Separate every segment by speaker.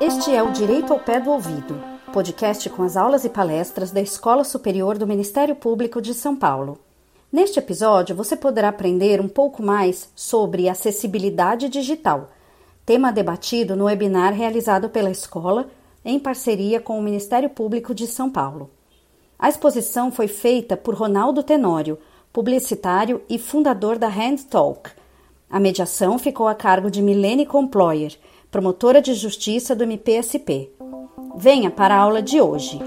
Speaker 1: Este é o Direito ao Pé do Ouvido, podcast com as aulas e palestras da Escola Superior do Ministério Público de São Paulo. Neste episódio, você poderá aprender um pouco mais sobre acessibilidade digital, tema debatido no webinar realizado pela escola em parceria com o Ministério Público de São Paulo. A exposição foi feita por Ronaldo Tenório, publicitário e fundador da Hand Talk. A mediação ficou a cargo de Milene Comployer, promotora de justiça do MPSP. Venha para a aula de hoje.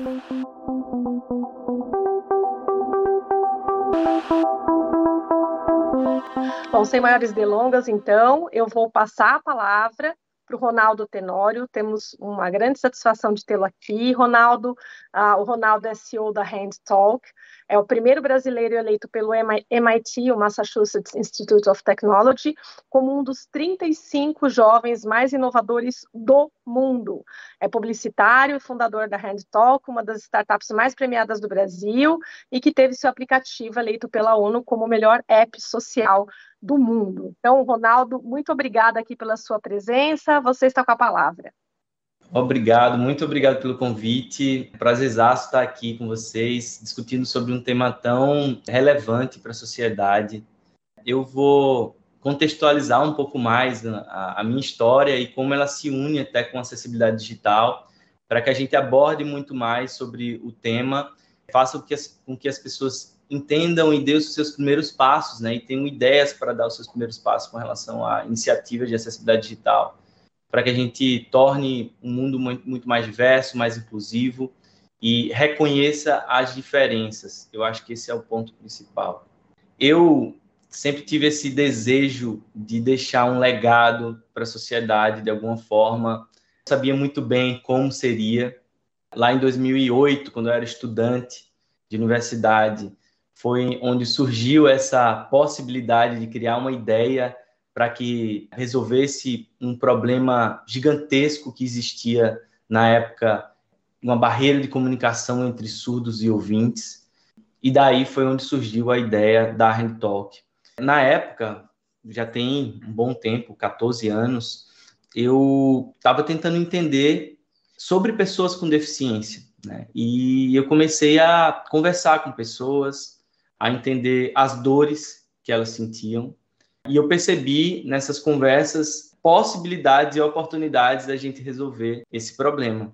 Speaker 2: Bom, sem maiores delongas, então, eu vou passar a palavra para o Ronaldo Tenório. Temos uma grande satisfação de tê-lo aqui. Ronaldo, uh, o Ronaldo é CEO da Hand Talk, é o primeiro brasileiro eleito pelo MIT, o Massachusetts Institute of Technology, como um dos 35 jovens mais inovadores do mundo. É publicitário fundador da Hand Talk, uma das startups mais premiadas do Brasil e que teve seu aplicativo eleito pela ONU como o melhor app social do mundo. Então, Ronaldo, muito obrigada aqui pela sua presença. Você está com a palavra.
Speaker 3: Obrigado, muito obrigado pelo convite. Prazerzaço estar aqui com vocês, discutindo sobre um tema tão relevante para a sociedade. Eu vou contextualizar um pouco mais a, minha história e como ela se une até com a acessibilidade digital, para que a gente aborde muito mais sobre o tema, faça com que as, pessoas entendam e dê os seus primeiros passos, né, e tenham ideias para dar os seus primeiros passos com relação a iniciativas de acessibilidade digital, para que a gente torne um mundo muito, mais diverso, mais inclusivo e reconheça as diferenças. Eu acho que esse é o ponto principal. Eu sempre tive esse desejo de deixar um legado para a sociedade de alguma forma. sabia muito bem como seria. Lá em 2008, quando eu era estudante de universidade, foi onde surgiu essa possibilidade de criar uma ideia para que resolvesse um problema gigantesco que existia na época, uma barreira de comunicação entre surdos e ouvintes. E daí foi onde surgiu a ideia da Hand Talk. Na época, já tem um bom tempo, 14 anos, eu estava tentando entender sobre pessoas com deficiência. Né? E eu comecei a conversar com pessoas, a entender as dores que elas sentiam. E eu percebi nessas conversas possibilidades e oportunidades da gente resolver esse problema.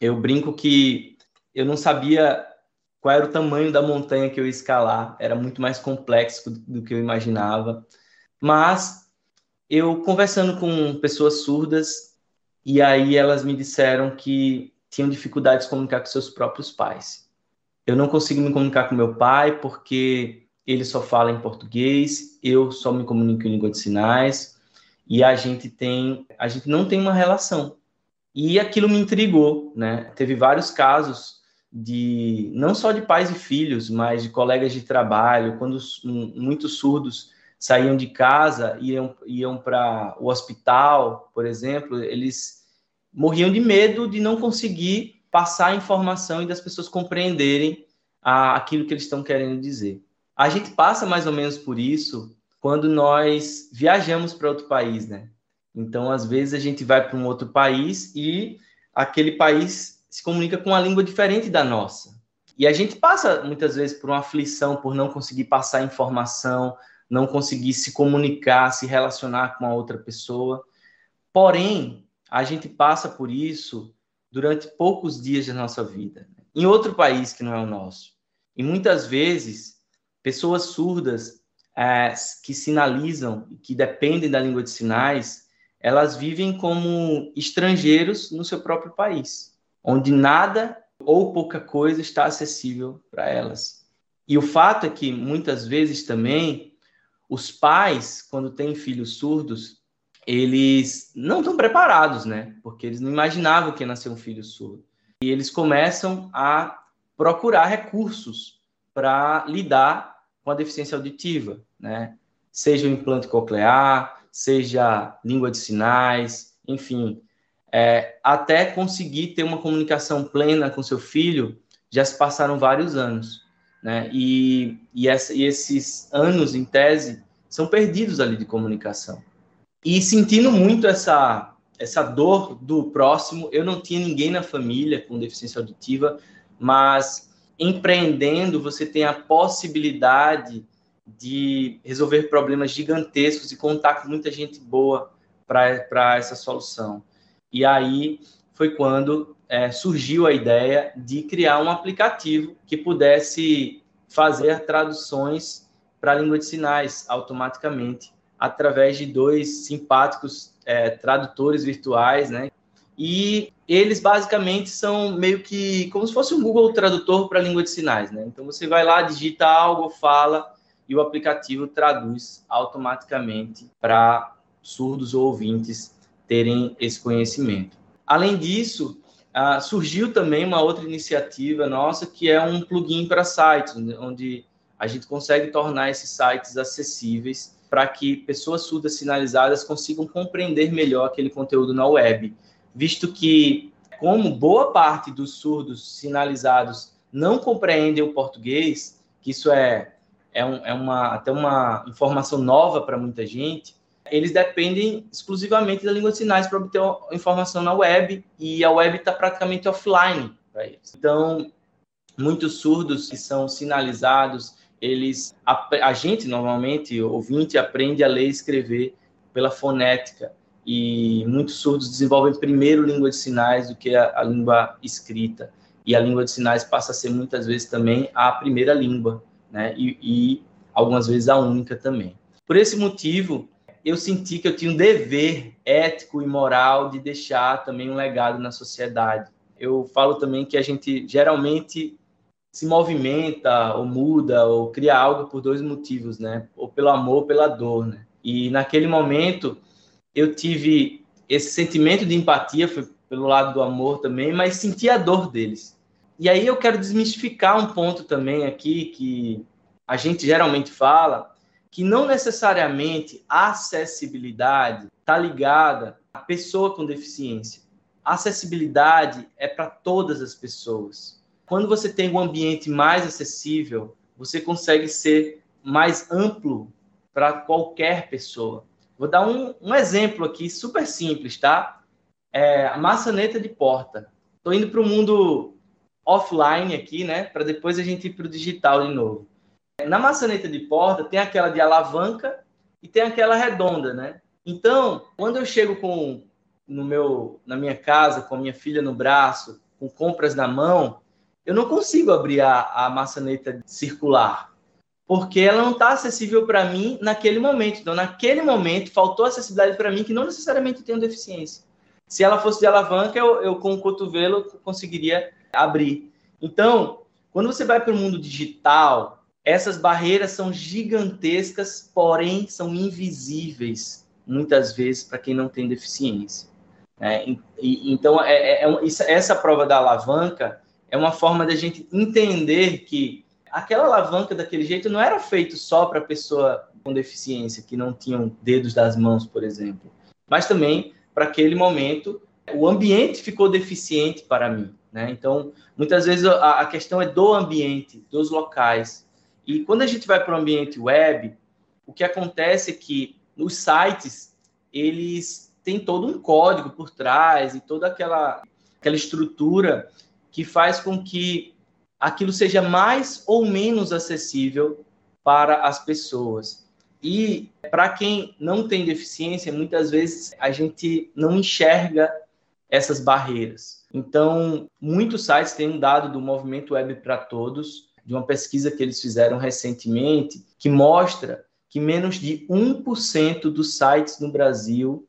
Speaker 3: Eu brinco que eu não sabia qual era o tamanho da montanha que eu ia escalar, era muito mais complexo do que eu imaginava. Mas eu conversando com pessoas surdas, e aí elas me disseram que tinham dificuldade de comunicar com seus próprios pais. Eu não consigo me comunicar com meu pai porque ele só fala em português, eu só me comunico em língua de sinais e a gente tem, a gente não tem uma relação. E aquilo me intrigou, né? Teve vários casos de não só de pais e filhos, mas de colegas de trabalho, quando muitos surdos saíam de casa iam, iam para o hospital, por exemplo, eles morriam de medo de não conseguir passar a informação e das pessoas compreenderem a, aquilo que eles estão querendo dizer. A gente passa mais ou menos por isso quando nós viajamos para outro país, né? Então, às vezes, a gente vai para um outro país e aquele país se comunica com uma língua diferente da nossa. E a gente passa, muitas vezes, por uma aflição por não conseguir passar informação, não conseguir se comunicar, se relacionar com a outra pessoa. Porém, a gente passa por isso durante poucos dias da nossa vida, em outro país que não é o nosso. E muitas vezes, pessoas surdas é, que sinalizam, que dependem da língua de sinais, elas vivem como estrangeiros no seu próprio país, onde nada ou pouca coisa está acessível para elas. E o fato é que muitas vezes também os pais, quando têm filhos surdos, eles não estão preparados, né? Porque eles não imaginavam que ia nascer um filho surdo. E eles começam a procurar recursos para lidar com a deficiência auditiva, né? Seja o implante coclear, seja língua de sinais, enfim, é, até conseguir ter uma comunicação plena com seu filho, já se passaram vários anos. né? E, e, essa, e esses anos em tese são perdidos ali de comunicação. E sentindo muito essa essa dor do próximo, eu não tinha ninguém na família com deficiência auditiva, mas empreendendo você tem a possibilidade de resolver problemas gigantescos e contar com muita gente boa para essa solução. E aí foi quando é, surgiu a ideia de criar um aplicativo que pudesse fazer traduções para a língua de sinais automaticamente através de dois simpáticos é, tradutores virtuais, né? E eles basicamente são meio que como se fosse um Google Tradutor para a língua de sinais, né? Então você vai lá, digita algo, fala e o aplicativo traduz automaticamente para surdos ou ouvintes terem esse conhecimento. Além disso, uh, surgiu também uma outra iniciativa nossa que é um plugin para sites, onde a gente consegue tornar esses sites acessíveis para que pessoas surdas sinalizadas consigam compreender melhor aquele conteúdo na web, visto que, como boa parte dos surdos sinalizados não compreendem o português, que isso é, é, um, é uma, até uma informação nova para muita gente, eles dependem exclusivamente da língua de sinais para obter informação na web, e a web está praticamente offline para eles. Então, muitos surdos que são sinalizados eles a, a gente normalmente ouvinte aprende a ler e escrever pela fonética e muitos surdos desenvolvem primeiro língua de sinais do que a, a, língua escrita e a língua de sinais passa a ser muitas vezes também a primeira língua, né? E, e algumas vezes a única também. Por esse motivo, eu senti que eu tinha um dever ético e moral de deixar também um legado na sociedade. Eu falo também que a gente geralmente se movimenta ou muda ou cria algo por dois motivos, né? Ou pelo amor, ou pela dor, né? E naquele momento eu tive esse sentimento de empatia, foi pelo lado do amor também, mas senti a dor deles. E aí eu quero desmistificar um ponto também aqui que a gente geralmente fala, que não necessariamente a acessibilidade está ligada à pessoa com deficiência. A acessibilidade é para todas as pessoas. Quando você tem um ambiente mais acessível, você consegue ser mais amplo para qualquer pessoa. Vou dar um, um, exemplo aqui super simples, tá? É a maçaneta de porta. Estou indo para o mundo offline aqui, né? Para depois a gente ir para o digital de novo. Na maçaneta de porta tem aquela de alavanca e tem aquela redonda, né? Então, quando eu chego com no meu na minha casa com a minha filha no braço, com compras na mão, eu não consigo abrir a, a maçaneta circular, porque ela não está acessível para mim naquele momento. Então, naquele momento, faltou acessibilidade para mim que não necessariamente tenho deficiência. Se ela fosse de alavanca, eu, eu com o cotovelo conseguiria abrir. Então, quando você vai para o mundo digital, essas barreiras são gigantescas, porém são invisíveis muitas vezes para quem não tem deficiência. É, e, então, é, é, é, essa prova da alavanca é uma forma da gente entender que aquela alavanca daquele jeito não era feito só para pessoa com deficiência, que não tinham dedos das mãos, por exemplo, mas também para aquele momento o ambiente ficou deficiente para mim, né? Então, muitas vezes a, a questão é do ambiente, dos locais. E quando a gente vai para o ambiente web, o que acontece é que os sites eles têm todo um código por trás e toda aquela aquela estrutura que faz com que aquilo seja mais ou menos acessível para as pessoas. E para quem não tem deficiência, muitas vezes a gente não enxerga essas barreiras. Então, muitos sites têm um dado do Movimento Web para Todos, de uma pesquisa que eles fizeram recentemente, que mostra que menos de 1% dos sites no Brasil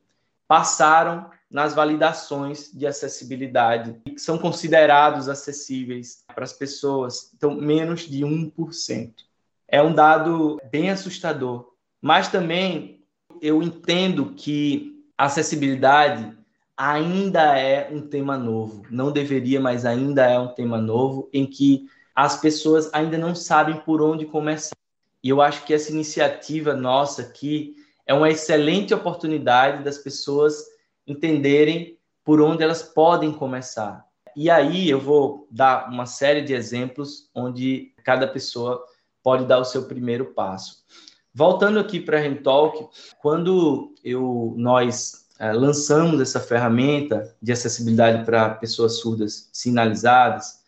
Speaker 3: passaram nas validações de acessibilidade, que são considerados acessíveis para as pessoas. Então, menos de 1%. É um dado bem assustador. Mas também eu entendo que acessibilidade ainda é um tema novo. Não deveria, mas ainda é um tema novo em que as pessoas ainda não sabem por onde começar. E eu acho que essa iniciativa nossa aqui é uma excelente oportunidade das pessoas entenderem por onde elas podem começar. E aí eu vou dar uma série de exemplos onde cada pessoa pode dar o seu primeiro passo. Voltando aqui para a Rentalk, quando eu, nós é, lançamos essa ferramenta de acessibilidade para pessoas surdas sinalizadas,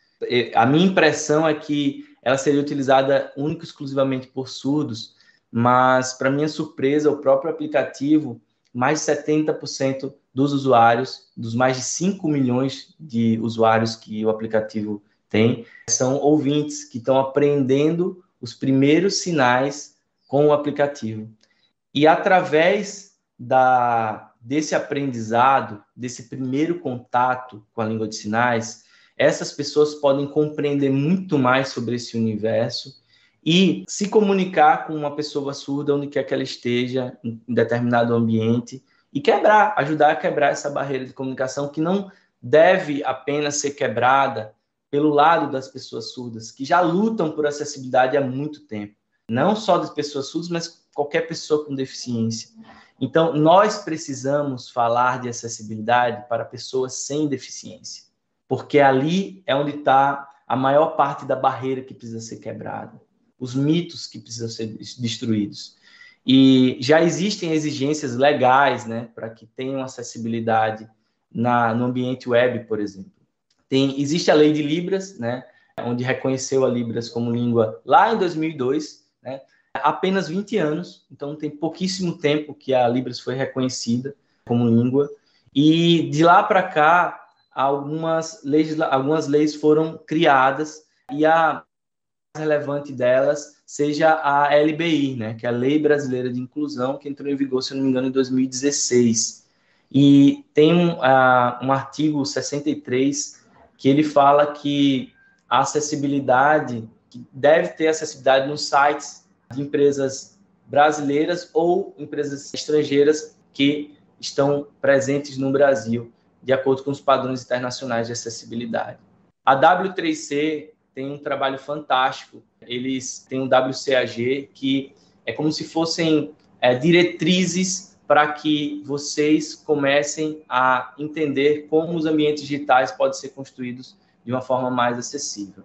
Speaker 3: a minha impressão é que ela seria utilizada única e exclusivamente por surdos, mas, para minha surpresa, o próprio aplicativo, mais de 70% dos usuários, dos mais de 5 milhões de usuários que o aplicativo tem, são ouvintes que estão aprendendo os primeiros sinais com o aplicativo. E através da, desse aprendizado, desse primeiro contato com a língua de sinais, essas pessoas podem compreender muito mais sobre esse universo e se comunicar com uma pessoa surda onde quer que ela esteja, em determinado ambiente, e quebrar, ajudar a quebrar essa barreira de comunicação que não deve apenas ser quebrada pelo lado das pessoas surdas, que já lutam por acessibilidade há muito tempo. Não só das pessoas surdas, mas qualquer pessoa com deficiência. Então, nós precisamos falar de acessibilidade para pessoas sem deficiência, porque ali é onde está a maior parte da barreira que precisa ser quebrada, os mitos que precisam ser destruídos. E já existem exigências legais né, para que tenham acessibilidade na, no ambiente web, por exemplo. Tem, existe a lei de Libras, né, onde reconheceu a Libras como língua lá em 2002, né, apenas 20 anos, então tem pouquíssimo tempo que a Libras foi reconhecida como língua. E de lá para cá, algumas leis, algumas leis foram criadas e a mais relevante delas seja a LBI, né, que é a Lei Brasileira de Inclusão, que entrou em vigor, se não me engano, em 2016. E tem um, uh, um artigo 63 que ele fala que a acessibilidade, que deve ter acessibilidade nos sites de empresas brasileiras ou empresas estrangeiras que estão presentes no Brasil, de acordo com os padrões internacionais de acessibilidade. A W3C tem um trabalho fantástico. Eles têm um WCAG que é como se fossem é, diretrizes para que vocês comecem a entender como os ambientes digitais podem ser construídos de uma forma mais acessível.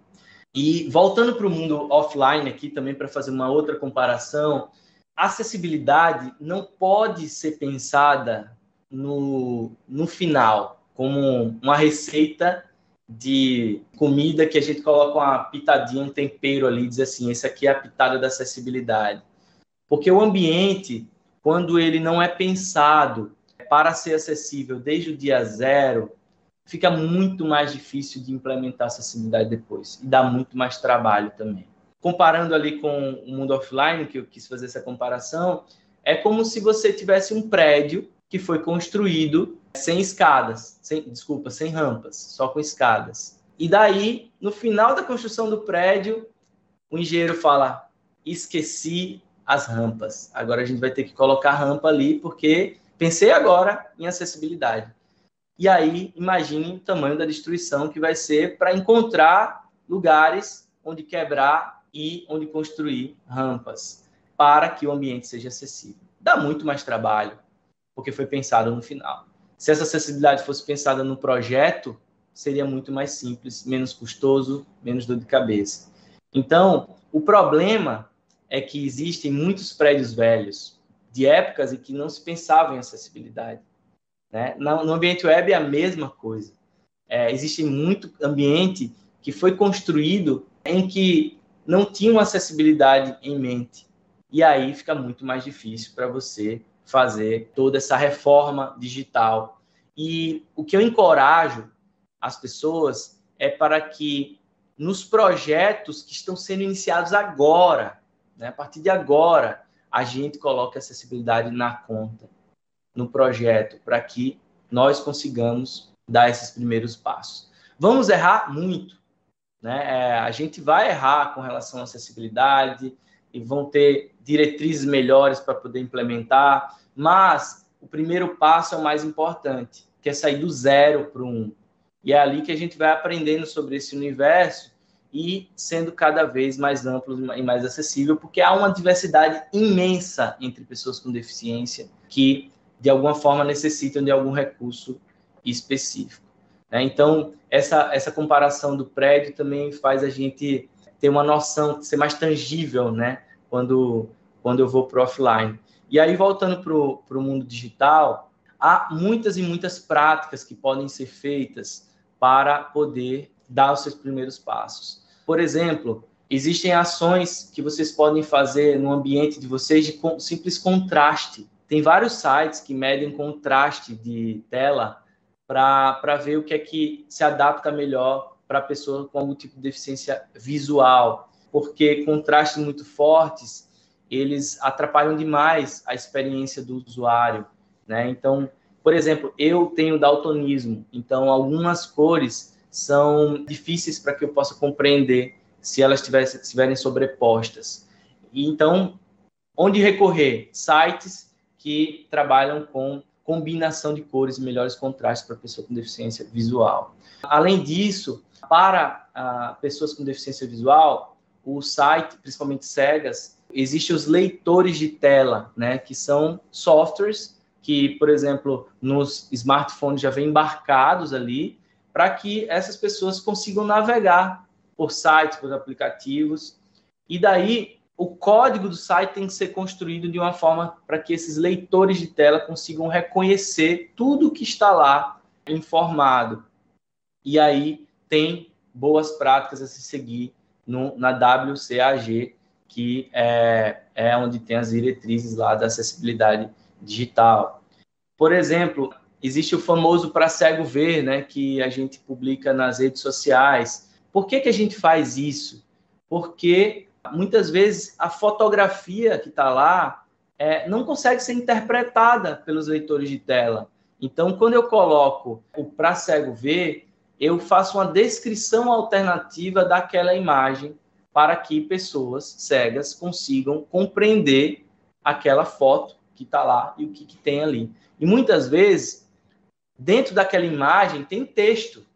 Speaker 3: E voltando para o mundo offline aqui também para fazer uma outra comparação, acessibilidade não pode ser pensada no, no final como uma receita de comida que a gente coloca uma pitadinha, um tempero ali, diz assim, esse aqui é a pitada da acessibilidade. Porque o ambiente quando ele não é pensado para ser acessível desde o dia zero, fica muito mais difícil de implementar acessibilidade depois e dá muito mais trabalho também. Comparando ali com o mundo offline, que eu quis fazer essa comparação, é como se você tivesse um prédio que foi construído sem escadas, sem, desculpa, sem rampas, só com escadas. E daí, no final da construção do prédio, o engenheiro fala: esqueci as rampas. Agora a gente vai ter que colocar rampa ali, porque pensei agora em acessibilidade. E aí, imagine o tamanho da destruição que vai ser para encontrar lugares onde quebrar e onde construir rampas para que o ambiente seja acessível. Dá muito mais trabalho, porque foi pensado no final. Se essa acessibilidade fosse pensada no projeto, seria muito mais simples, menos custoso, menos dor de cabeça. Então, o problema é que existem muitos prédios velhos de épocas em que não se pensava em acessibilidade. Né? No ambiente web é a mesma coisa. É, existe muito ambiente que foi construído em que não tinha acessibilidade em mente. E aí fica muito mais difícil para você fazer toda essa reforma digital. E o que eu encorajo as pessoas é para que nos projetos que estão sendo iniciados agora, né? A partir de agora, a gente coloca acessibilidade na conta, no projeto, para que nós consigamos dar esses primeiros passos. Vamos errar muito. Né? É, a gente vai errar com relação à acessibilidade e vão ter diretrizes melhores para poder implementar, mas o primeiro passo é o mais importante, que é sair do zero para o um. E é ali que a gente vai aprendendo sobre esse universo e sendo cada vez mais amplo e mais acessível, porque há uma diversidade imensa entre pessoas com deficiência que, de alguma forma, necessitam de algum recurso específico. Né? Então, essa, essa comparação do prédio também faz a gente ter uma noção, ser mais tangível, né? Quando, quando eu vou para offline. E aí, voltando para o mundo digital, há muitas e muitas práticas que podem ser feitas para poder dar os seus primeiros passos. Por exemplo, existem ações que vocês podem fazer no ambiente de vocês de simples contraste. Tem vários sites que medem contraste de tela para ver o que é que se adapta melhor para a pessoa com algum tipo de deficiência visual, porque contrastes muito fortes eles atrapalham demais a experiência do usuário, né? Então, por exemplo, eu tenho daltonismo, então algumas cores são difíceis para que eu possa compreender se elas estiverem sobrepostas. E, então, onde recorrer? Sites que trabalham com combinação de cores melhores contrastes para pessoa com deficiência visual. Além disso, para ah, pessoas com deficiência visual, o site, principalmente cegas, existem os leitores de tela, né, que são softwares que, por exemplo, nos smartphones já vem embarcados ali, para que essas pessoas consigam navegar por sites, por aplicativos. E daí, o código do site tem que ser construído de uma forma para que esses leitores de tela consigam reconhecer tudo que está lá informado. E aí tem boas práticas a se seguir no, na WCAG, que é, é onde tem as diretrizes lá da acessibilidade digital. Por exemplo, existe o famoso para cego ver, né, que a gente publica nas redes sociais. Por que, que a gente faz isso? Porque muitas vezes a fotografia que está lá é, não consegue ser interpretada pelos leitores de tela. Então, quando eu coloco o para cego ver, eu faço uma descrição alternativa daquela imagem para que pessoas cegas consigam compreender aquela foto que está lá e o que, que tem ali. E muitas vezes, dentro daquela imagem, tem texto.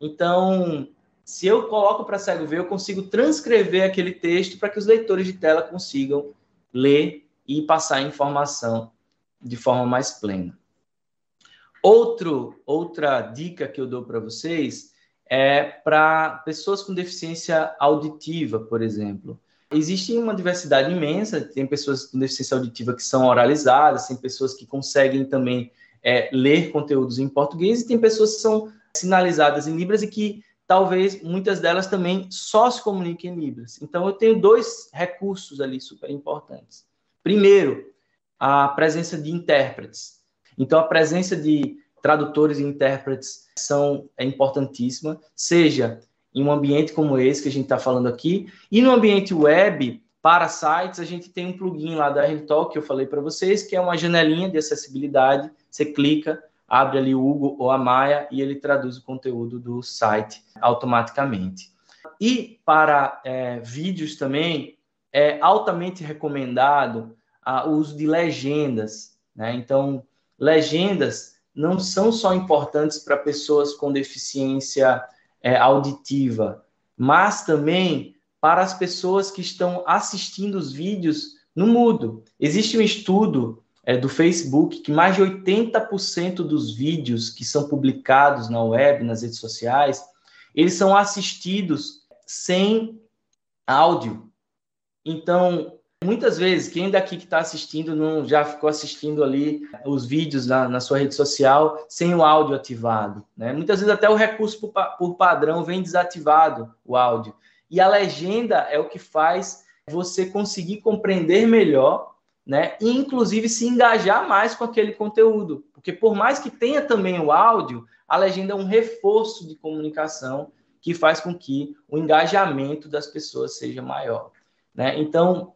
Speaker 3: Então, se eu coloco para cego ver, eu consigo transcrever aquele texto para que os leitores de tela consigam ler e passar a informação de forma mais plena. Outro, outra dica que eu dou para vocês é para pessoas com deficiência auditiva, por exemplo. Existe uma diversidade imensa, tem pessoas com deficiência auditiva que são oralizadas, tem pessoas que conseguem também é, ler conteúdos em português, e tem pessoas que são sinalizadas em Libras e que talvez muitas delas também só se comuniquem em Libras. Então, eu tenho dois recursos ali super importantes. Primeiro, a presença de intérpretes. Então, a presença de tradutores e intérpretes são é importantíssima, seja em um ambiente como esse que a gente está falando aqui, e no ambiente web, para sites, a gente tem um plugin lá da RTalk que eu falei para vocês, que é uma janelinha de acessibilidade, você clica, abre ali o Hugo ou a Maia e ele traduz o conteúdo do site automaticamente. E para é, vídeos também, é altamente recomendado o uso de legendas. Né? Então, legendas não são só importantes para pessoas com deficiência é, auditiva, mas também para as pessoas que estão assistindo os vídeos no mudo. Existe um estudo é, do Facebook que mais de 80% dos vídeos que são publicados na web, nas redes sociais, eles são assistidos sem áudio. Então, Muitas vezes, quem daqui que está assistindo não já ficou assistindo ali os vídeos na, na, sua rede social sem o áudio ativado. Né? Muitas vezes até o recurso por, por padrão vem desativado, o áudio. E a legenda é o que faz você conseguir compreender melhor, né? E inclusive se engajar mais com aquele conteúdo. Porque por mais que tenha também o áudio, a legenda é um reforço de comunicação que faz com que o engajamento das pessoas seja maior. Né? Então,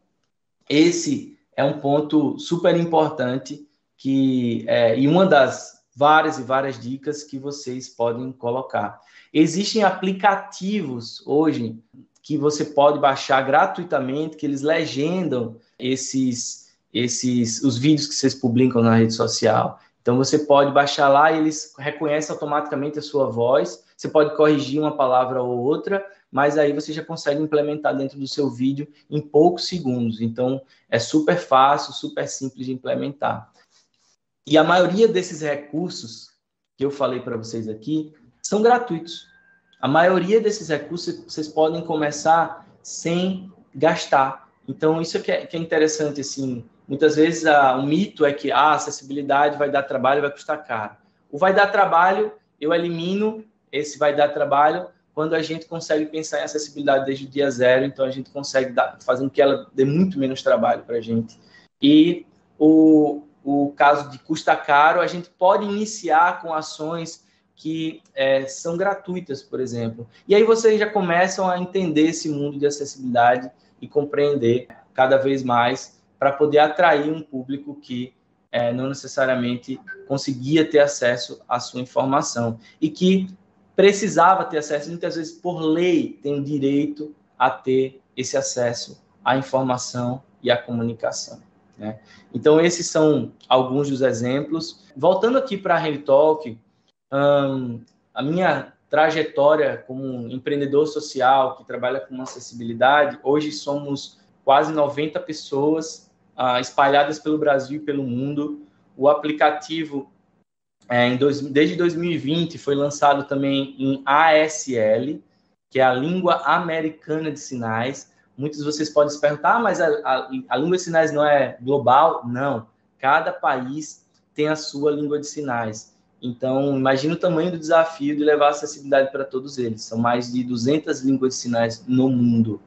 Speaker 3: esse é um ponto super importante que é, e uma das várias e várias dicas que vocês podem colocar. Existem aplicativos hoje que você pode baixar gratuitamente, que eles legendam esses esses os vídeos que vocês publicam na rede social. Então você pode baixar lá e eles reconhecem automaticamente a sua voz. Você pode corrigir uma palavra ou outra mas aí você já consegue implementar dentro do seu vídeo em poucos segundos. Então, é super fácil, super simples de implementar. E a maioria desses recursos que eu falei para vocês aqui são gratuitos. A maioria desses recursos vocês podem começar sem gastar. Então, isso que é, que é interessante, assim, muitas vezes a, o mito é que a acessibilidade vai dar trabalho, vai custar caro. O vai dar trabalho, eu elimino esse vai dar trabalho quando a gente consegue pensar em acessibilidade desde o dia zero, então a gente consegue dar, fazer com que ela dê muito menos trabalho para a gente. E o, o caso de custa caro, a gente pode iniciar com ações que é, são gratuitas, por exemplo. E aí vocês já começam a entender esse mundo de acessibilidade e compreender cada vez mais para poder atrair um público que é, não necessariamente conseguia ter acesso à sua informação e que precisava ter acesso, muitas vezes por lei tem direito a ter esse acesso à informação e à comunicação. Né? Então, esses são alguns dos exemplos. Voltando aqui para a Rede Talk, hum, a minha trajetória como empreendedor social que trabalha com acessibilidade, hoje somos quase 90 pessoas ah, espalhadas pelo Brasil e pelo mundo. O aplicativo, é, dois, desde 2020, foi lançado também em ASL, que é a Língua Americana de Sinais, Muitos de vocês podem se perguntar, ah, mas a, a, a língua de sinais não é global? Não. Cada país tem a sua língua de sinais. Então, imagine o tamanho do desafio de levar acessibilidade para todos eles. São mais de 200 línguas de sinais no mundo.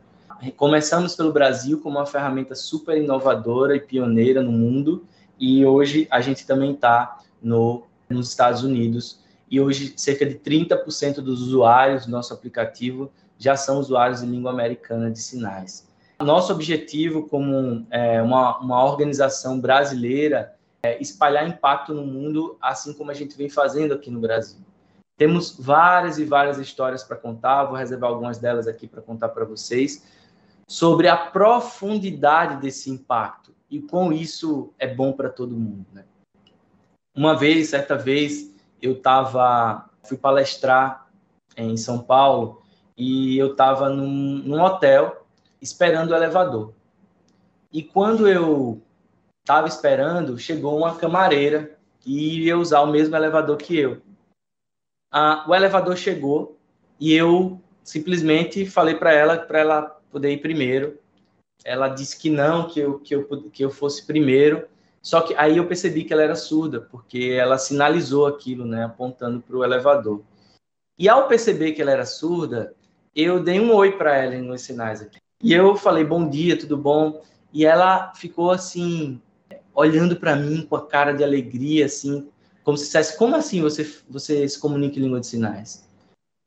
Speaker 3: Começamos pelo Brasil como uma ferramenta super inovadora e pioneira no mundo, e hoje a gente também está no, nos Estados Unidos. E hoje, cerca de 30% dos usuários do nosso aplicativo já são usuários de língua americana de sinais. Nosso objetivo, como é, uma, uma organização brasileira, é espalhar impacto no mundo, assim como a gente vem fazendo aqui no Brasil. Temos várias e várias histórias para contar, vou reservar algumas delas aqui para contar para vocês, sobre a profundidade desse impacto e com isso é bom para todo mundo. Né? Uma vez, certa vez, eu estava, fui palestrar em São Paulo e eu estava num, num hotel esperando o elevador. E quando eu estava esperando, chegou uma camareira e ia usar o mesmo elevador que eu. Ah, o elevador chegou e eu simplesmente falei para ela para ela poder ir primeiro. Ela disse que não, que eu, que eu, que eu fosse primeiro. Só que aí eu percebi que ela era surda, porque ela sinalizou aquilo, né, apontando para o elevador. E ao perceber que ela era surda, eu dei um oi para ela nos sinais aqui. E eu falei, bom dia, tudo bom? E ela ficou assim, olhando para mim com a cara de alegria, assim, como se dissesse, como assim você, você se comunica em língua de sinais?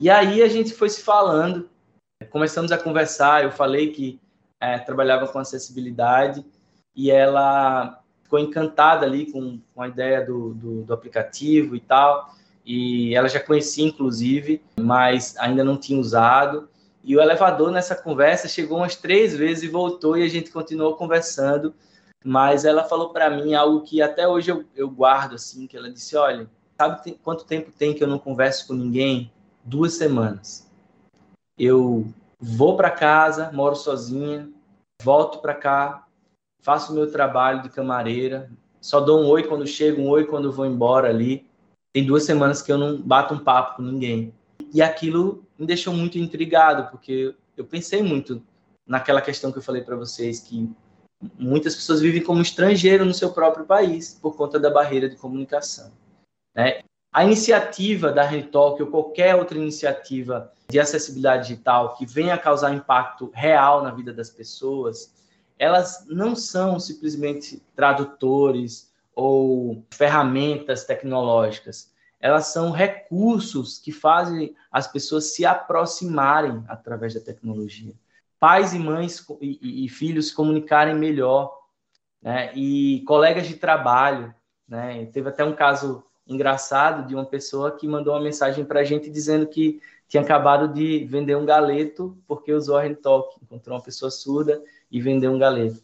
Speaker 3: E aí a gente foi se falando, começamos a conversar, eu falei que é, trabalhava com acessibilidade, e ela ficou encantada ali com, com a ideia do, do, do aplicativo e tal, e ela já conhecia, inclusive, mas ainda não tinha usado. E o elevador nessa conversa chegou umas três vezes e voltou e a gente continuou conversando. Mas ela falou para mim algo que até hoje eu, eu guardo, assim, que ela disse, olha, sabe quanto tempo tem que eu não converso com ninguém? Duas semanas. Eu vou para casa, moro sozinha, volto para cá, faço meu trabalho de camareira, só dou um oi quando chego, um oi quando vou embora ali tem duas semanas que eu não bato um papo com ninguém. E aquilo me deixou muito intrigado, porque eu pensei muito naquela questão que eu falei para vocês, que muitas pessoas vivem como estrangeiro no seu próprio país por conta da barreira de comunicação. Né? A iniciativa da Talk ou qualquer outra iniciativa de acessibilidade digital que venha causar impacto real na vida das pessoas, elas não são simplesmente tradutores ou ferramentas tecnológicas. Elas são recursos que fazem as pessoas se aproximarem através da tecnologia. Pais e mães e, e filhos se comunicarem melhor, né? E colegas de trabalho, né? Teve até um caso engraçado de uma pessoa que mandou uma mensagem para a gente dizendo que tinha acabado de vender um galeto porque usou a Talk, encontrou uma pessoa surda e vendeu um galeto.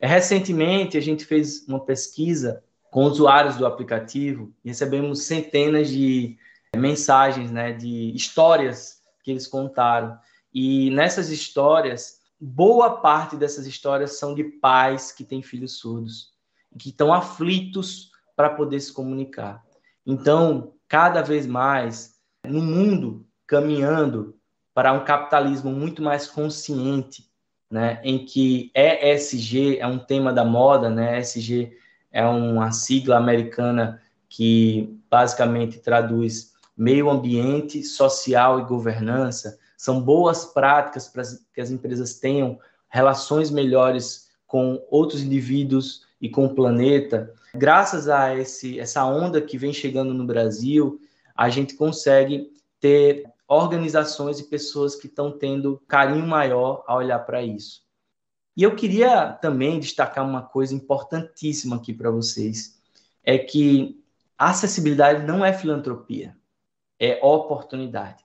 Speaker 3: Recentemente, a gente fez uma pesquisa com usuários do aplicativo e recebemos centenas de mensagens, né, de histórias que eles contaram. E nessas histórias, boa parte dessas histórias são de pais que têm filhos surdos, que estão aflitos para poder se comunicar. Então, cada vez mais, no mundo caminhando para um capitalismo muito mais consciente, né, em que ESG é um tema da moda, né, ESG é uma sigla americana que basicamente traduz meio ambiente, social e governança, são boas práticas para que as empresas tenham relações melhores com outros indivíduos e com o planeta. Graças a esse, essa onda que vem chegando no Brasil, a gente consegue ter organizações e pessoas que estão tendo carinho maior a olhar para isso. E eu queria também destacar uma coisa importantíssima aqui para vocês, é que acessibilidade não é filantropia, é oportunidade.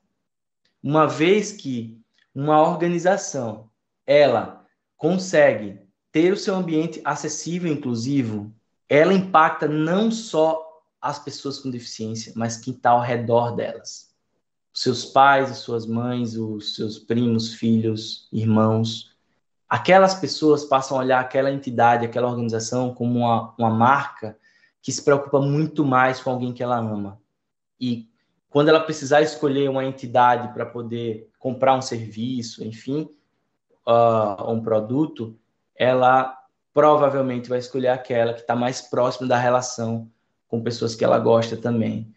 Speaker 3: Uma vez que uma organização ela consegue ter o seu ambiente acessível e inclusivo, ela impacta não só as pessoas com deficiência, mas quem está ao redor delas seus pais suas mães, os seus primos, filhos, irmãos. Aquelas pessoas passam a olhar aquela entidade, aquela organização como uma, uma marca que se preocupa muito mais com alguém que ela ama. E quando ela precisar escolher uma entidade para poder comprar um serviço, enfim, uh, um produto, ela provavelmente vai escolher aquela que está mais próxima da relação com pessoas que ela gosta também.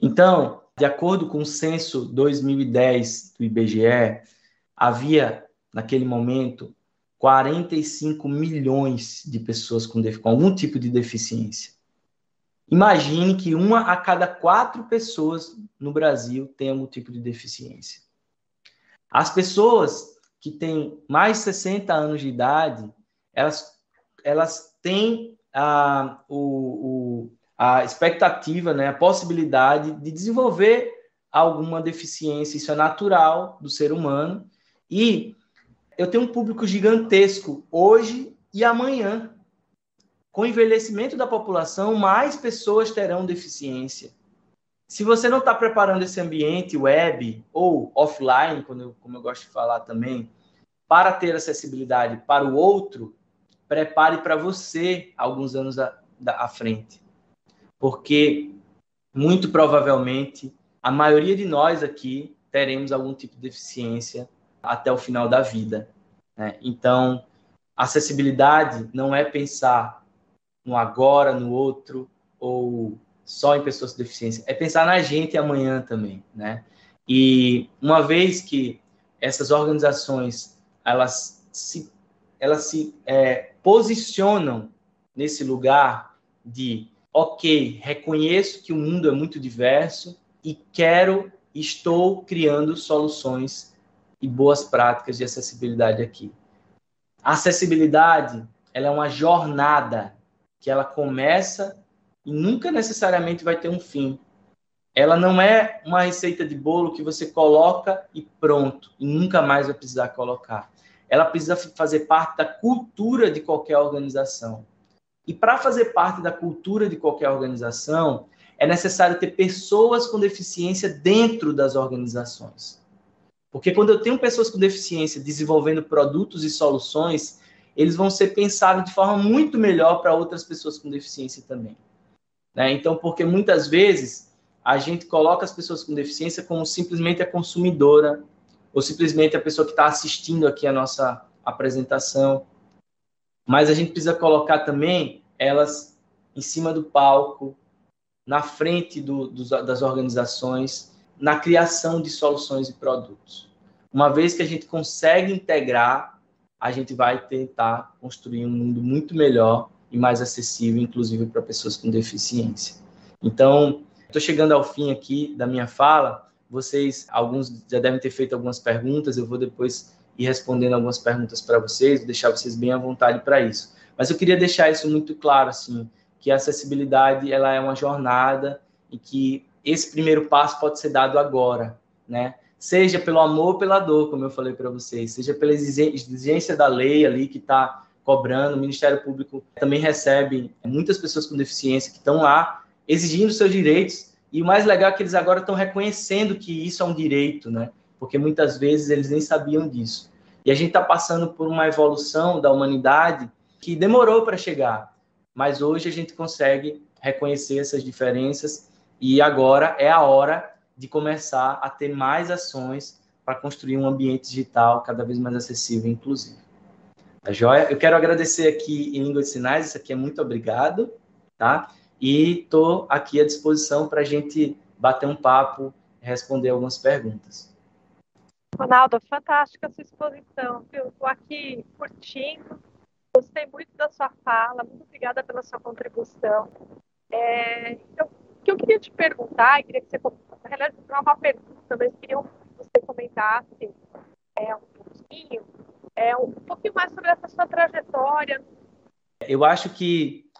Speaker 3: Então, de acordo com o censo 2010 do IBGE, havia, naquele momento, 45 milhões de pessoas com, com algum tipo de deficiência. Imagine que uma a cada quatro pessoas no Brasil tem algum tipo de deficiência. As pessoas que têm mais de 60 anos de idade, elas, elas têm ah, o, o a expectativa, né, a possibilidade de desenvolver alguma deficiência. Isso é natural do ser humano. E eu tenho um público gigantesco hoje e amanhã. Com o envelhecimento da população, mais pessoas terão deficiência. Se você não está preparando esse ambiente web ou offline, como eu, como eu gosto de falar também, para ter acessibilidade para o outro, prepare para você alguns anos à frente porque muito provavelmente a maioria de nós aqui teremos algum tipo de deficiência até o final da vida. Né? Então, acessibilidade não é pensar no agora, no outro, ou só em pessoas com deficiência, é pensar na gente amanhã também, né? E uma vez que essas organizações elas se elas se é, posicionam nesse lugar de ok, reconheço que o mundo é muito diverso e quero, estou criando soluções e boas práticas de acessibilidade aqui. A acessibilidade, ela é uma jornada que ela começa e nunca necessariamente vai ter um fim. Ela não é uma receita de bolo que você coloca e pronto, e nunca mais vai precisar colocar. Ela precisa fazer parte da cultura de qualquer organização. E para fazer parte da cultura de qualquer organização, é necessário ter pessoas com deficiência dentro das organizações. Porque quando eu tenho pessoas com deficiência desenvolvendo produtos e soluções, eles vão ser pensados de forma muito melhor para outras pessoas com deficiência também. Né? Então, porque muitas vezes a gente coloca as pessoas com deficiência como simplesmente a consumidora, ou simplesmente a pessoa que está assistindo aqui a nossa apresentação. Mas a gente precisa colocar também elas em cima do palco, na frente do, do, das organizações, na criação de soluções e produtos. Uma vez que a gente consegue integrar, a gente vai tentar construir um mundo muito melhor e mais acessível, inclusive para pessoas com deficiência. Então, estou chegando ao fim aqui da minha fala. Vocês, alguns já devem ter feito algumas perguntas, eu vou depois e respondendo algumas perguntas para vocês, deixar vocês bem à vontade para isso. Mas eu queria deixar isso muito claro, assim, que a acessibilidade ela é uma jornada e que esse primeiro passo pode ser dado agora, né? Seja pelo amor ou pela dor, como eu falei para vocês, seja pela exigência da lei ali que está cobrando, o Ministério Público também recebe muitas pessoas com deficiência que estão lá exigindo seus direitos, e o mais legal é que eles agora estão reconhecendo que isso é um direito, né? Porque muitas vezes eles nem sabiam disso. E a gente está passando por uma evolução da humanidade que demorou para chegar, mas hoje a gente consegue reconhecer essas diferenças e agora é a hora de começar a ter mais ações para construir um ambiente digital cada vez mais acessível e inclusivo. Tá joia? Eu quero agradecer aqui em língua de sinais, isso aqui é muito obrigado, tá? E estou aqui à disposição para a gente bater um papo, responder algumas perguntas.
Speaker 2: Ronaldo, fantástica a sua exposição, viu? Estou aqui curtindo, gostei muito da sua fala, muito obrigada pela sua contribuição. É, então, o que eu queria te perguntar, queria que você, na realidade, não é uma pergunta, mas queria que você comentasse é, um pouquinho, é, um pouquinho mais sobre essa sua trajetória.
Speaker 3: Eu acho que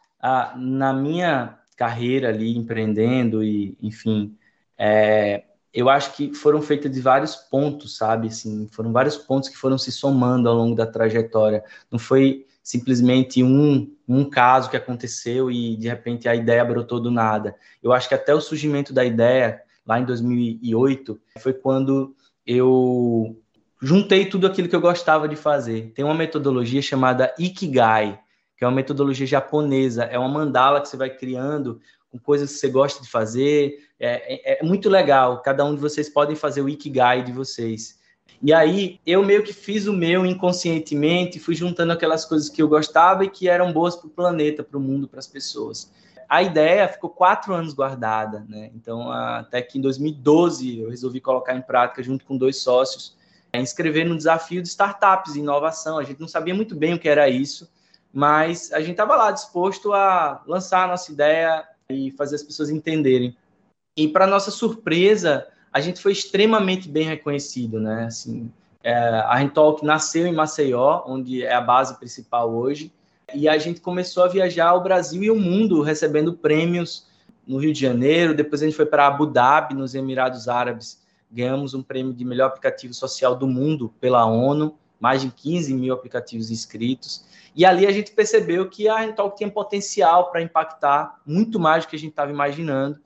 Speaker 3: na minha carreira ali empreendendo e, enfim, é, eu acho que foram feitas de vários pontos, sabe? Assim, foram vários pontos que foram se somando ao longo da trajetória. Não foi simplesmente um, um caso que aconteceu e de repente a ideia brotou do nada. Eu acho que até o surgimento da ideia, lá em 2008, foi quando eu juntei tudo aquilo que eu gostava de fazer. Tem uma metodologia chamada Ikigai, que é uma metodologia japonesa, é uma mandala que você vai criando com coisas que você gosta de fazer. É, é, é, muito legal. Cada um de vocês podem fazer o Ikigai de vocês. E aí eu meio que fiz o meu inconscientemente, fui juntando aquelas coisas que eu gostava e que eram boas para o planeta, para o mundo, para as pessoas. A ideia ficou quatro anos guardada, né? Então até que em 2012 eu resolvi colocar em prática junto com dois sócios, inscrever no desafio de startups inovação. A gente não sabia muito bem o que era isso mas a gente estava lá disposto a lançar a nossa ideia e fazer as pessoas entenderem. E para nossa surpresa, a gente foi extremamente bem reconhecido, né? Assim, é, a Rentalk nasceu em Maceió, onde é a base principal hoje, e a gente começou a viajar ao Brasil e o mundo recebendo prêmios no Rio de Janeiro. Depois a gente foi para Abu Dhabi, nos Emirados Árabes, ganhamos um prêmio de melhor aplicativo social do mundo pela ONU, mais de 15 mil aplicativos inscritos. E ali a gente percebeu que a Rentalk tinha potencial para impactar muito mais do que a gente estava imaginando.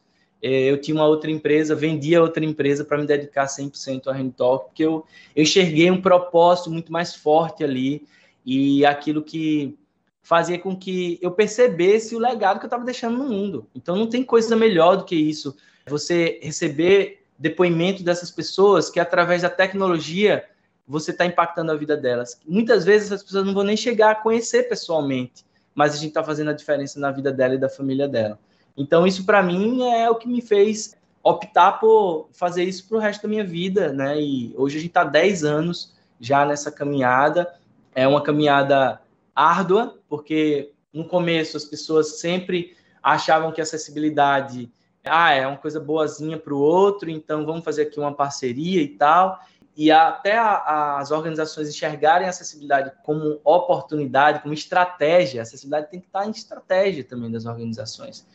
Speaker 3: É, eu tinha uma outra empresa, vendia outra empresa para me dedicar 100% à Rentalk, porque eu, eu enxerguei um propósito muito mais forte ali e aquilo que fazia com que eu percebesse o legado que eu estava deixando no mundo. Então não tem coisa melhor do que isso. Você receber depoimento dessas pessoas que através da tecnologia você está impactando a vida delas. Muitas vezes essas pessoas não vão nem chegar a conhecer pessoalmente, mas a gente está fazendo a diferença na vida dela e da família dela. Então, isso para mim é o que me fez optar por fazer isso para o resto da minha vida, né? E hoje a gente está 10 anos já nessa caminhada. É uma caminhada árdua, porque no começo as pessoas sempre achavam que acessibilidade ah, é uma coisa boazinha para o outro, então vamos fazer aqui uma parceria e tal e até a, as organizações enxergarem a acessibilidade como oportunidade, como estratégia, a acessibilidade tem que estar em estratégia também das organizações.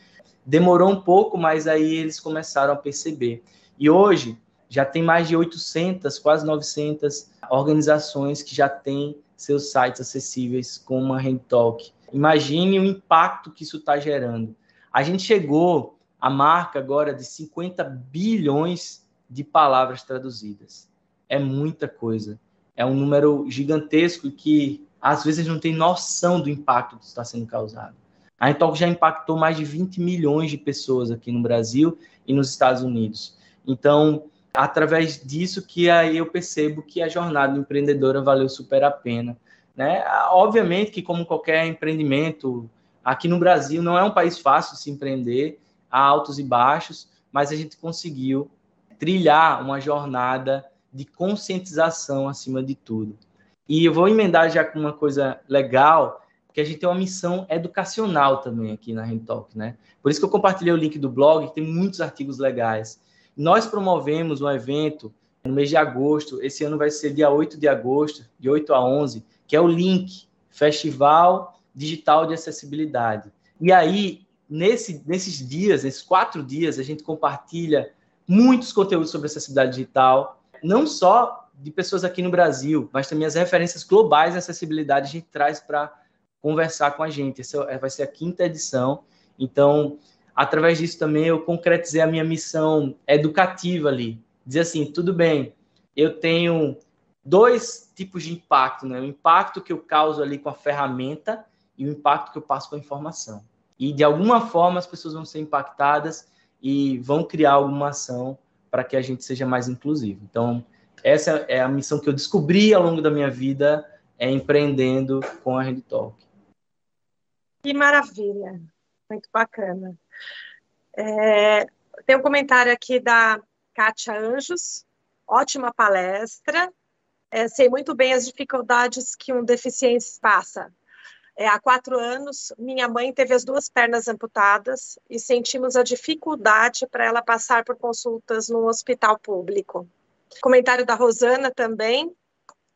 Speaker 3: Demorou um pouco, mas aí eles começaram a perceber. E hoje já tem mais de 800, quase 900 organizações que já têm seus sites acessíveis com uma Talk. Imagine o impacto que isso está gerando. A gente chegou à marca agora de 50 bilhões de palavras traduzidas é muita coisa. É um número gigantesco que às vezes não tem noção do impacto que está sendo causado. A Intalk já impactou mais de 20 milhões de pessoas aqui no Brasil e nos Estados Unidos. Então, através disso que aí eu percebo que a jornada empreendedora valeu super a pena. Né? Obviamente que, como qualquer empreendimento, aqui no Brasil não é um país fácil se empreender, há altos e baixos, mas a gente conseguiu trilhar uma jornada de conscientização acima de tudo. E eu vou emendar já com uma coisa legal, que a gente tem uma missão educacional também aqui na Rentalk, né? Por isso que eu compartilhei o link do blog, que tem muitos artigos legais. Nós promovemos um evento no mês de agosto, esse ano vai ser dia 8 de agosto, de 8 a 11, que é o Link, Festival Digital de Acessibilidade. E aí, nesse, nesses dias, nesses quatro dias, a gente compartilha muitos conteúdos sobre acessibilidade digital, não só de pessoas aqui no Brasil, mas também as referências globais de acessibilidade a gente traz para conversar com a gente. Essa é, vai ser a quinta edição. Então, através disso também eu concretizei a minha missão educativa ali. Dizer assim, tudo bem, eu tenho dois tipos de impacto, né? O impacto que eu causo ali com a ferramenta e o impacto que eu passo com a informação. E de alguma forma as pessoas vão ser impactadas e vão criar alguma ação para que a gente seja mais inclusivo. Então, essa é a missão que eu descobri ao longo da minha vida, é empreendendo com a Hand Talk.
Speaker 2: Que maravilha, muito bacana. É, tem um comentário aqui da Kátia Anjos, ótima palestra. É, sei muito bem as dificuldades que um deficiente passa. É, há quatro anos, minha mãe teve as duas pernas amputadas e sentimos a dificuldade para ela passar por consultas no hospital público. Comentário da Rosana também.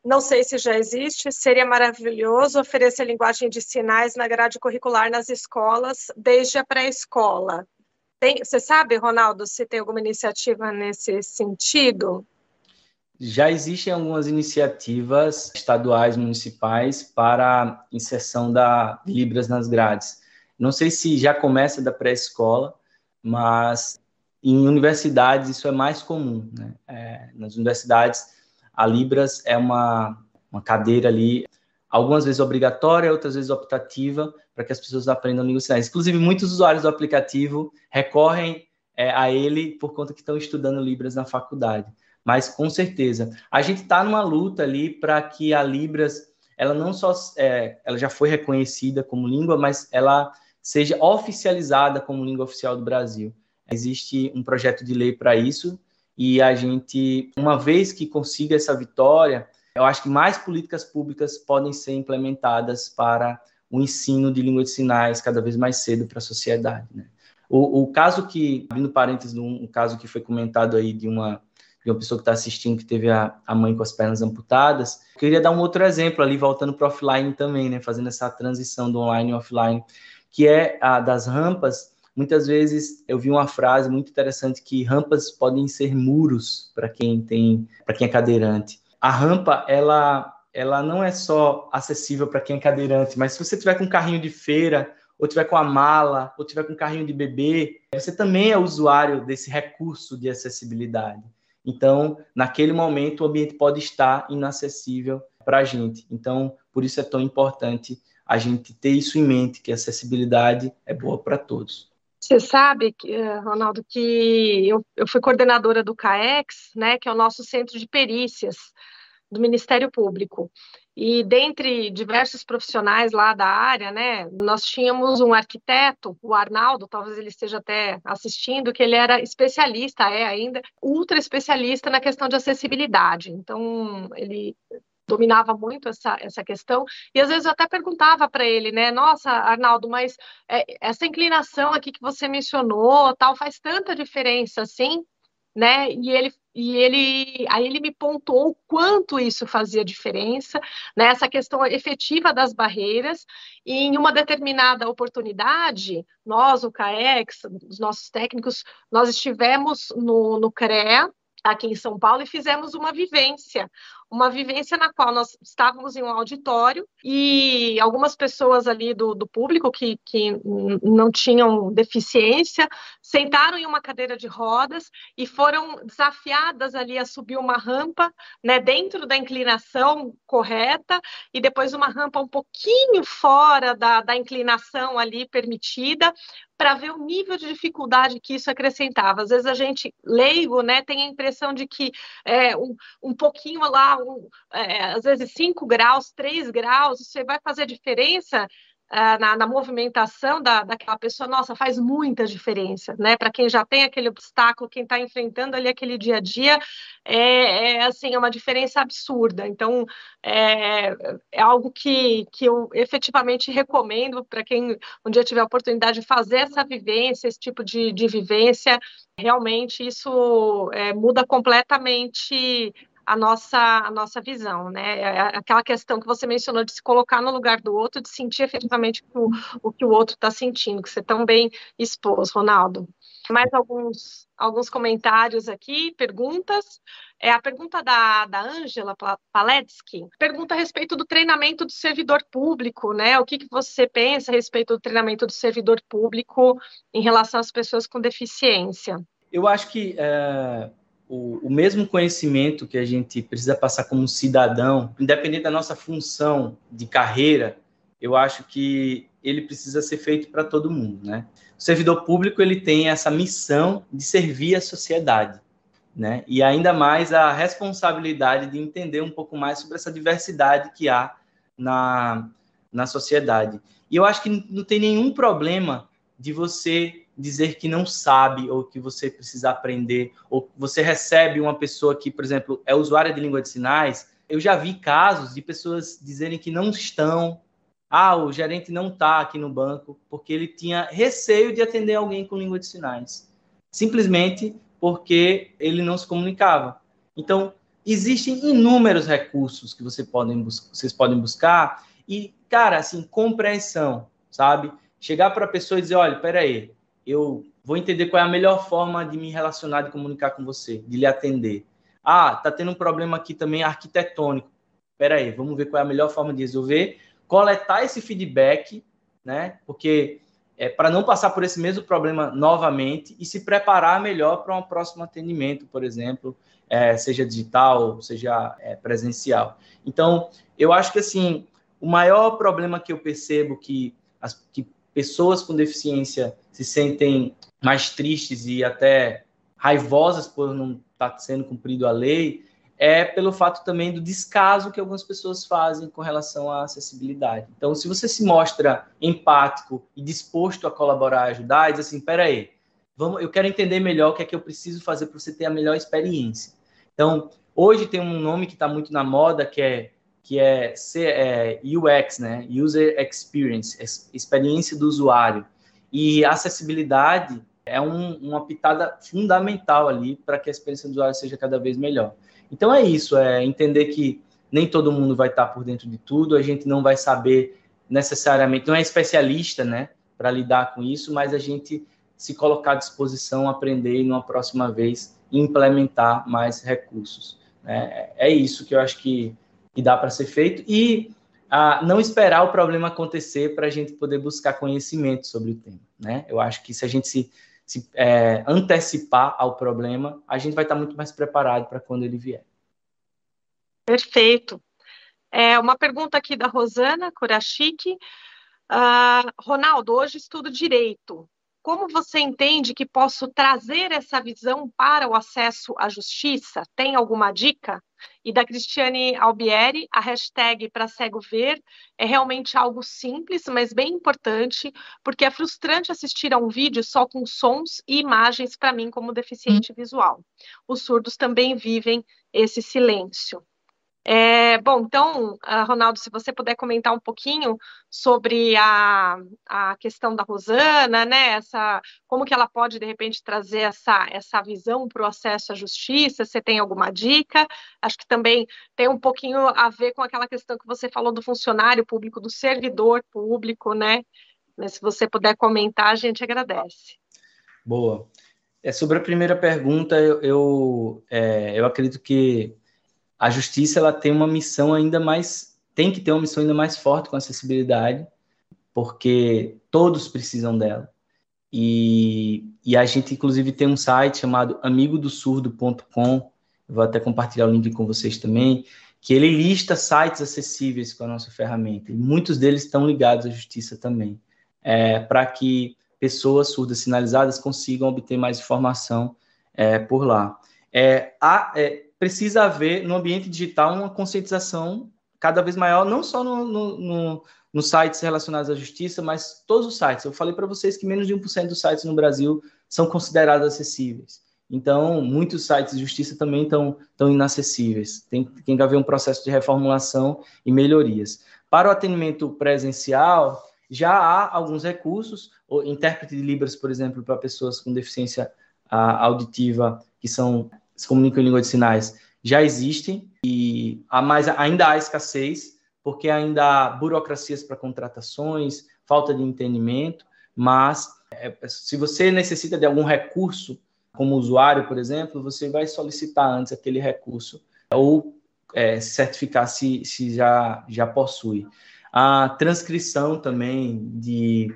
Speaker 2: Não sei se já existe, seria maravilhoso oferecer linguagem de sinais na grade curricular nas escolas, desde a pré-escola. Você sabe, Ronaldo, se tem alguma iniciativa nesse sentido?
Speaker 3: Já existem algumas iniciativas estaduais, municipais, para inserção da Libras nas grades. Não sei se já começa da pré-escola, mas em universidades isso é mais comum. Né? É, nas universidades, a Libras é uma, uma cadeira ali, algumas vezes obrigatória, outras vezes optativa, para que as pessoas aprendam língua de sinais. Inclusive, muitos usuários do aplicativo recorrem é, a ele por conta que estão estudando Libras na faculdade mas com certeza a gente está numa luta ali para que a Libras ela não só é, ela já foi reconhecida como língua, mas ela seja oficializada como língua oficial do Brasil. Existe um projeto de lei para isso e a gente, uma vez que consiga essa vitória, eu acho que mais políticas públicas podem ser implementadas para o ensino de língua de sinais cada vez mais cedo para a sociedade. Né? O, o, caso que, abrindo parênteses, um, um caso que foi comentado aí de uma de uma pessoa que está assistindo que teve a, a mãe com as pernas amputadas. Eu queria dar um outro exemplo ali, voltando para offline também, né, fazendo essa transição do online e offline, que é a das rampas. Muitas vezes eu vi uma frase muito interessante que rampas podem ser muros para quem tem, para quem é cadeirante. A rampa, ela ela não é só acessível para quem é cadeirante, mas se você tiver com um carrinho de feira, ou tiver com a mala, ou tiver com um carrinho de bebê, você também é usuário desse recurso de acessibilidade. Então, naquele momento, o ambiente pode estar inacessível para a gente. Então, por isso é tão importante a gente ter isso em mente, que a acessibilidade é boa para todos.
Speaker 2: Você sabe, eh, Ronaldo, que eu, eu fui coordenadora do CAEX, né, que é o nosso centro de perícias do Ministério Público. E dentre diversos profissionais lá da área, né, nós tínhamos um arquiteto, o Arnaldo, talvez ele esteja até assistindo, que ele era especialista, é ainda, ultra especialista na questão de acessibilidade. Então, ele dominava muito essa, essa questão, e às vezes eu até perguntava para ele, né, nossa, Arnaldo, mas é, essa inclinação aqui que você mencionou, tal, faz tanta diferença, assim, né, e ele e ele aí ele me pontuou o quanto isso fazia diferença né, questão efetiva das barreiras. E em uma determinada oportunidade nós o CAEX os nossos técnicos nós estivemos no, no CREA aqui em São Paulo e fizemos uma vivência uma vivência na qual nós estávamos em um auditório e algumas pessoas ali do, do público que, que não tinham deficiência sentaram em uma cadeira de rodas e foram desafiadas ali a subir uma rampa, né, dentro da inclinação correta e depois uma rampa um pouquinho fora da, da inclinação ali permitida, para ver o nível de dificuldade que isso acrescentava. Às vezes a gente, leigo, né, tem a impressão de que é, um, um pouquinho lá, um, é, às vezes 5 graus, 3 graus, isso vai fazer diferença na, na, movimentação da, daquela pessoa, nossa, faz muita diferença, né? Para quem já tem aquele obstáculo, quem está enfrentando ali aquele dia a dia, é, é assim, é uma diferença absurda. Então, é, é algo que, que eu efetivamente recomendo para quem um dia tiver a oportunidade de fazer essa vivência, esse tipo de, de vivência, realmente isso é, muda completamente a nossa, a nossa visão, né? É, é aquela questão que você mencionou de se colocar no lugar do outro, de sentir efetivamente o, o que o outro está sentindo, que você tão bem expôs, Ronaldo. Mais alguns, alguns comentários aqui, perguntas. É a pergunta da, Angela Paletsky, pergunta a respeito do treinamento do servidor público, né? O que, que você pensa a respeito do treinamento do servidor público em relação às pessoas com deficiência?
Speaker 3: Eu acho que é o, o mesmo conhecimento que a gente precisa passar como cidadão, independente da nossa função de carreira, eu acho que ele precisa ser feito para todo mundo, né? O servidor público ele tem essa missão de servir a sociedade. né? E ainda mais a responsabilidade de entender um pouco mais sobre essa diversidade que há na, na sociedade. E eu acho que não tem nenhum problema de você dizer que não sabe ou que você precisa aprender, ou você recebe uma pessoa que, por exemplo, é usuária de língua de sinais. Eu já vi casos de pessoas dizerem que não estão. Ah, o gerente não está aqui no banco porque ele tinha receio de atender alguém com língua de sinais. Simplesmente porque ele não se comunicava. Então, existem inúmeros recursos que você podem vocês podem buscar e, cara, assim, compreensão, sabe? Chegar para a pessoa e dizer, olha, peraí, eu vou entender qual é a melhor forma de me relacionar, de comunicar com você, de lhe atender. Ah, tá tendo um problema aqui também arquitetônico. Espera aí, vamos ver qual é a melhor forma de resolver. Coletar esse feedback, né? Porque é para não passar por esse mesmo problema novamente e se preparar melhor para um próximo atendimento, por exemplo, é, seja digital, seja é, presencial. Então, eu acho que assim, o maior problema que eu percebo que, as, que pessoas com deficiência se sentem mais tristes e até raivosas por não estar tá sendo cumprido a lei, é pelo fato também do descaso que algumas pessoas fazem com relação à acessibilidade. Então, se você se mostra empático e disposto a colaborar, ajudar, diz assim, peraí, vamos, eu quero entender melhor o que é que eu preciso fazer para você ter a melhor experiência. Então, hoje tem um nome que está muito na moda, que é que é, é UX, né? User Experience, experiência do usuário. E acessibilidade é um, uma pitada fundamental ali para que a experiência do usuário seja cada vez melhor. Então é isso, é entender que nem todo mundo vai estar por dentro de tudo, a gente não vai saber necessariamente, não é especialista, né, para lidar com isso, mas a gente se colocar à disposição, aprender e numa próxima vez implementar mais recursos. Né? É isso que eu acho que que dá para ser feito e ah, não esperar o problema acontecer para a gente poder buscar conhecimento sobre o tema. Né? Eu acho que se a gente se, se é, antecipar ao problema, a gente vai estar muito mais preparado para quando ele vier.
Speaker 2: Perfeito. É, uma pergunta aqui da Rosana Kurashiki. Uh, Ronaldo, hoje estudo direito. Como você entende que posso trazer essa visão para o acesso à justiça? Tem alguma dica? E da Cristiane Albieri, a hashtag para cego ver é realmente algo simples, mas bem importante, porque é frustrante assistir a um vídeo só com sons e imagens para mim como deficiente hum. visual. Os surdos também vivem esse silêncio. É, bom, então, uh, Ronaldo, se você puder comentar um pouquinho sobre a, a questão da Rosana, né? Essa, como que ela pode, de repente, trazer essa, essa visão para o acesso à justiça? Você tem alguma dica? Acho que também tem um pouquinho a ver com aquela questão que você falou do funcionário público, do servidor público, né? Se você puder comentar, a gente agradece.
Speaker 3: Boa. É, sobre a primeira pergunta, eu, eu, é, eu acredito que a justiça ela tem uma missão ainda mais, tem que ter uma missão ainda mais forte com a acessibilidade, porque todos precisam dela. E, e a gente, inclusive, tem um site chamado amigodosurdo.com, vou até compartilhar o link com vocês também, que ele lista sites acessíveis com a nossa ferramenta, e muitos deles estão ligados à justiça também, é, para que pessoas surdas sinalizadas consigam obter mais informação é, por lá. É, a, é, precisa haver no ambiente digital uma conscientização cada vez maior, não só no, no, no, nos sites relacionados à justiça, mas todos os sites. Eu falei para vocês que menos de 1% dos sites no Brasil são considerados acessíveis. Então, muitos sites de justiça também estão, estão inacessíveis. Tem, tem que haver um processo de reformulação e melhorias. Para o atendimento presencial, já há alguns recursos, o intérprete de Libras, por exemplo, para pessoas com deficiência ah, auditiva, que são se comunicam em língua de sinais já existem e há mais, ainda há escassez, porque ainda há burocracias para contratações, falta de entendimento, mas é, se você necessita de algum recurso, como usuário, por exemplo, você vai solicitar antes aquele recurso ou é, certificar se, se já, já possui. A transcrição também de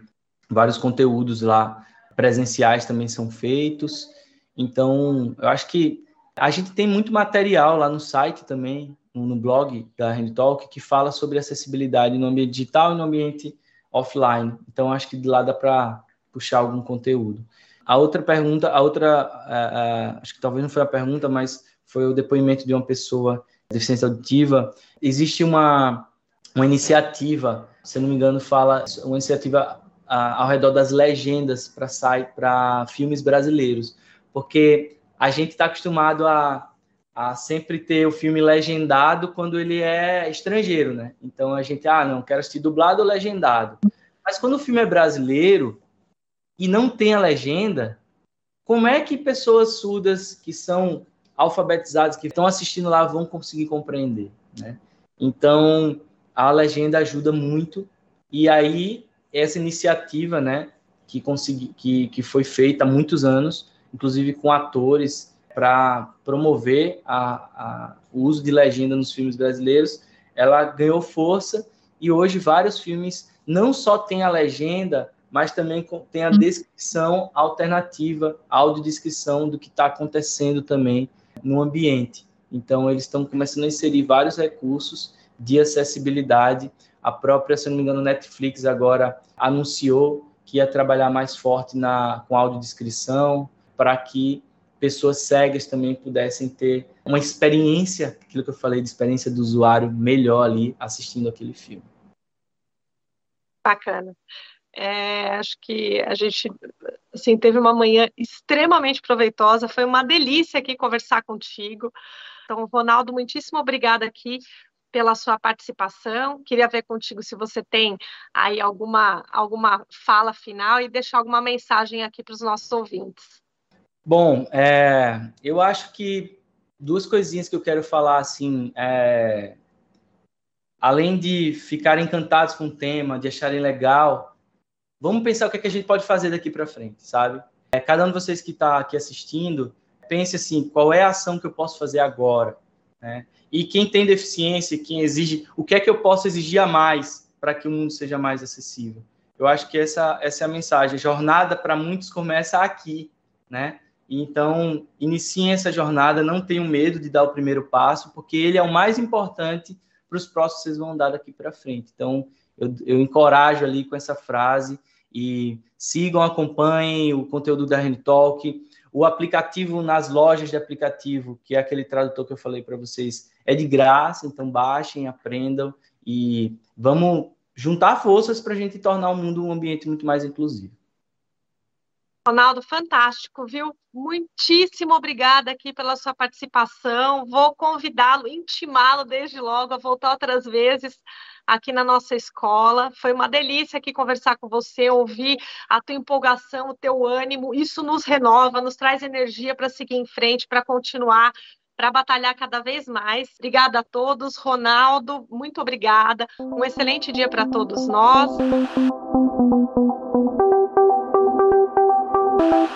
Speaker 3: vários conteúdos lá presenciais também são feitos. Então, eu acho que a gente tem muito material lá no site também, no blog da Handtalk, que fala sobre acessibilidade no ambiente digital e no ambiente offline. Então, acho que de lá dá para puxar algum conteúdo. a outra pergunta, a outra, acho que talvez não foi a pergunta, mas foi o depoimento de uma pessoa de deficiência auditiva. Existe uma, uma iniciativa, se não me engano, fala uma iniciativa ao redor das legendas para filmes brasileiros, porque a gente está acostumado a, a sempre ter o filme legendado quando ele é estrangeiro, né? Então a gente, ah, não, quero assistir dublado ou legendado. Mas quando o filme é brasileiro, e não tem a legenda, como é que pessoas surdas que são alfabetizadas, que estão assistindo lá, vão conseguir compreender? Né? Então, a legenda ajuda muito. E aí, essa iniciativa, né, que, consegui, que, que foi feita há muitos anos, inclusive com atores, para promover a, a, o uso de legenda nos filmes brasileiros, ela ganhou força e hoje vários filmes não só têm a legenda, mas também tem a descrição alternativa, audiodescrição do que está acontecendo também no ambiente. Então, eles estão começando a inserir vários recursos de acessibilidade. A própria, se não me engano, Netflix agora anunciou que ia trabalhar mais forte na, com audiodescrição para que pessoas cegas também pudessem ter uma experiência, aquilo que eu falei de experiência do usuário melhor ali assistindo aquele filme.
Speaker 2: Bacana. É, acho que a gente assim, teve uma manhã extremamente proveitosa, foi uma delícia aqui conversar contigo. Então, Ronaldo, muitíssimo obrigada aqui pela sua participação. Queria ver contigo se você tem aí alguma, alguma fala final e deixar alguma mensagem aqui para os nossos ouvintes.
Speaker 3: Bom, é, eu acho que duas coisinhas que eu quero falar assim. É, além de ficarem encantados com o tema, de acharem legal, vamos pensar o que, é que a gente pode fazer daqui para frente, sabe? É, cada um de vocês que está aqui assistindo, pense assim, qual é a ação que eu posso fazer agora? Né? E quem tem deficiência, quem exige, o que é que eu posso exigir a mais para que o mundo seja mais acessível? Eu acho que essa, essa é a mensagem. A jornada para muitos começa aqui, né? Então, iniciem essa jornada, não tenham medo de dar o primeiro passo, porque ele é o mais importante para os próximos que vocês vão dar daqui para frente. Então, eu, eu encorajo ali com essa frase e sigam, acompanhem o conteúdo da Hand Talk. O aplicativo nas lojas de aplicativo, que é aquele tradutor que eu falei para vocês, é de graça, então baixem, aprendam e vamos juntar forças para a gente tornar o mundo um ambiente muito mais inclusivo.
Speaker 2: Ronaldo, fantástico, viu? Muitíssimo obrigada aqui pela sua participação. Vou convidá-lo, intimá-lo desde logo a voltar outras vezes aqui na nossa escola. Foi uma delícia aqui conversar com você, ouvir a tua empolgação, o teu ânimo. Isso nos renova, nos traz energia para seguir em frente, para continuar para batalhar cada vez mais. Obrigada a todos. Ronaldo, muito obrigada. Um excelente dia para todos nós.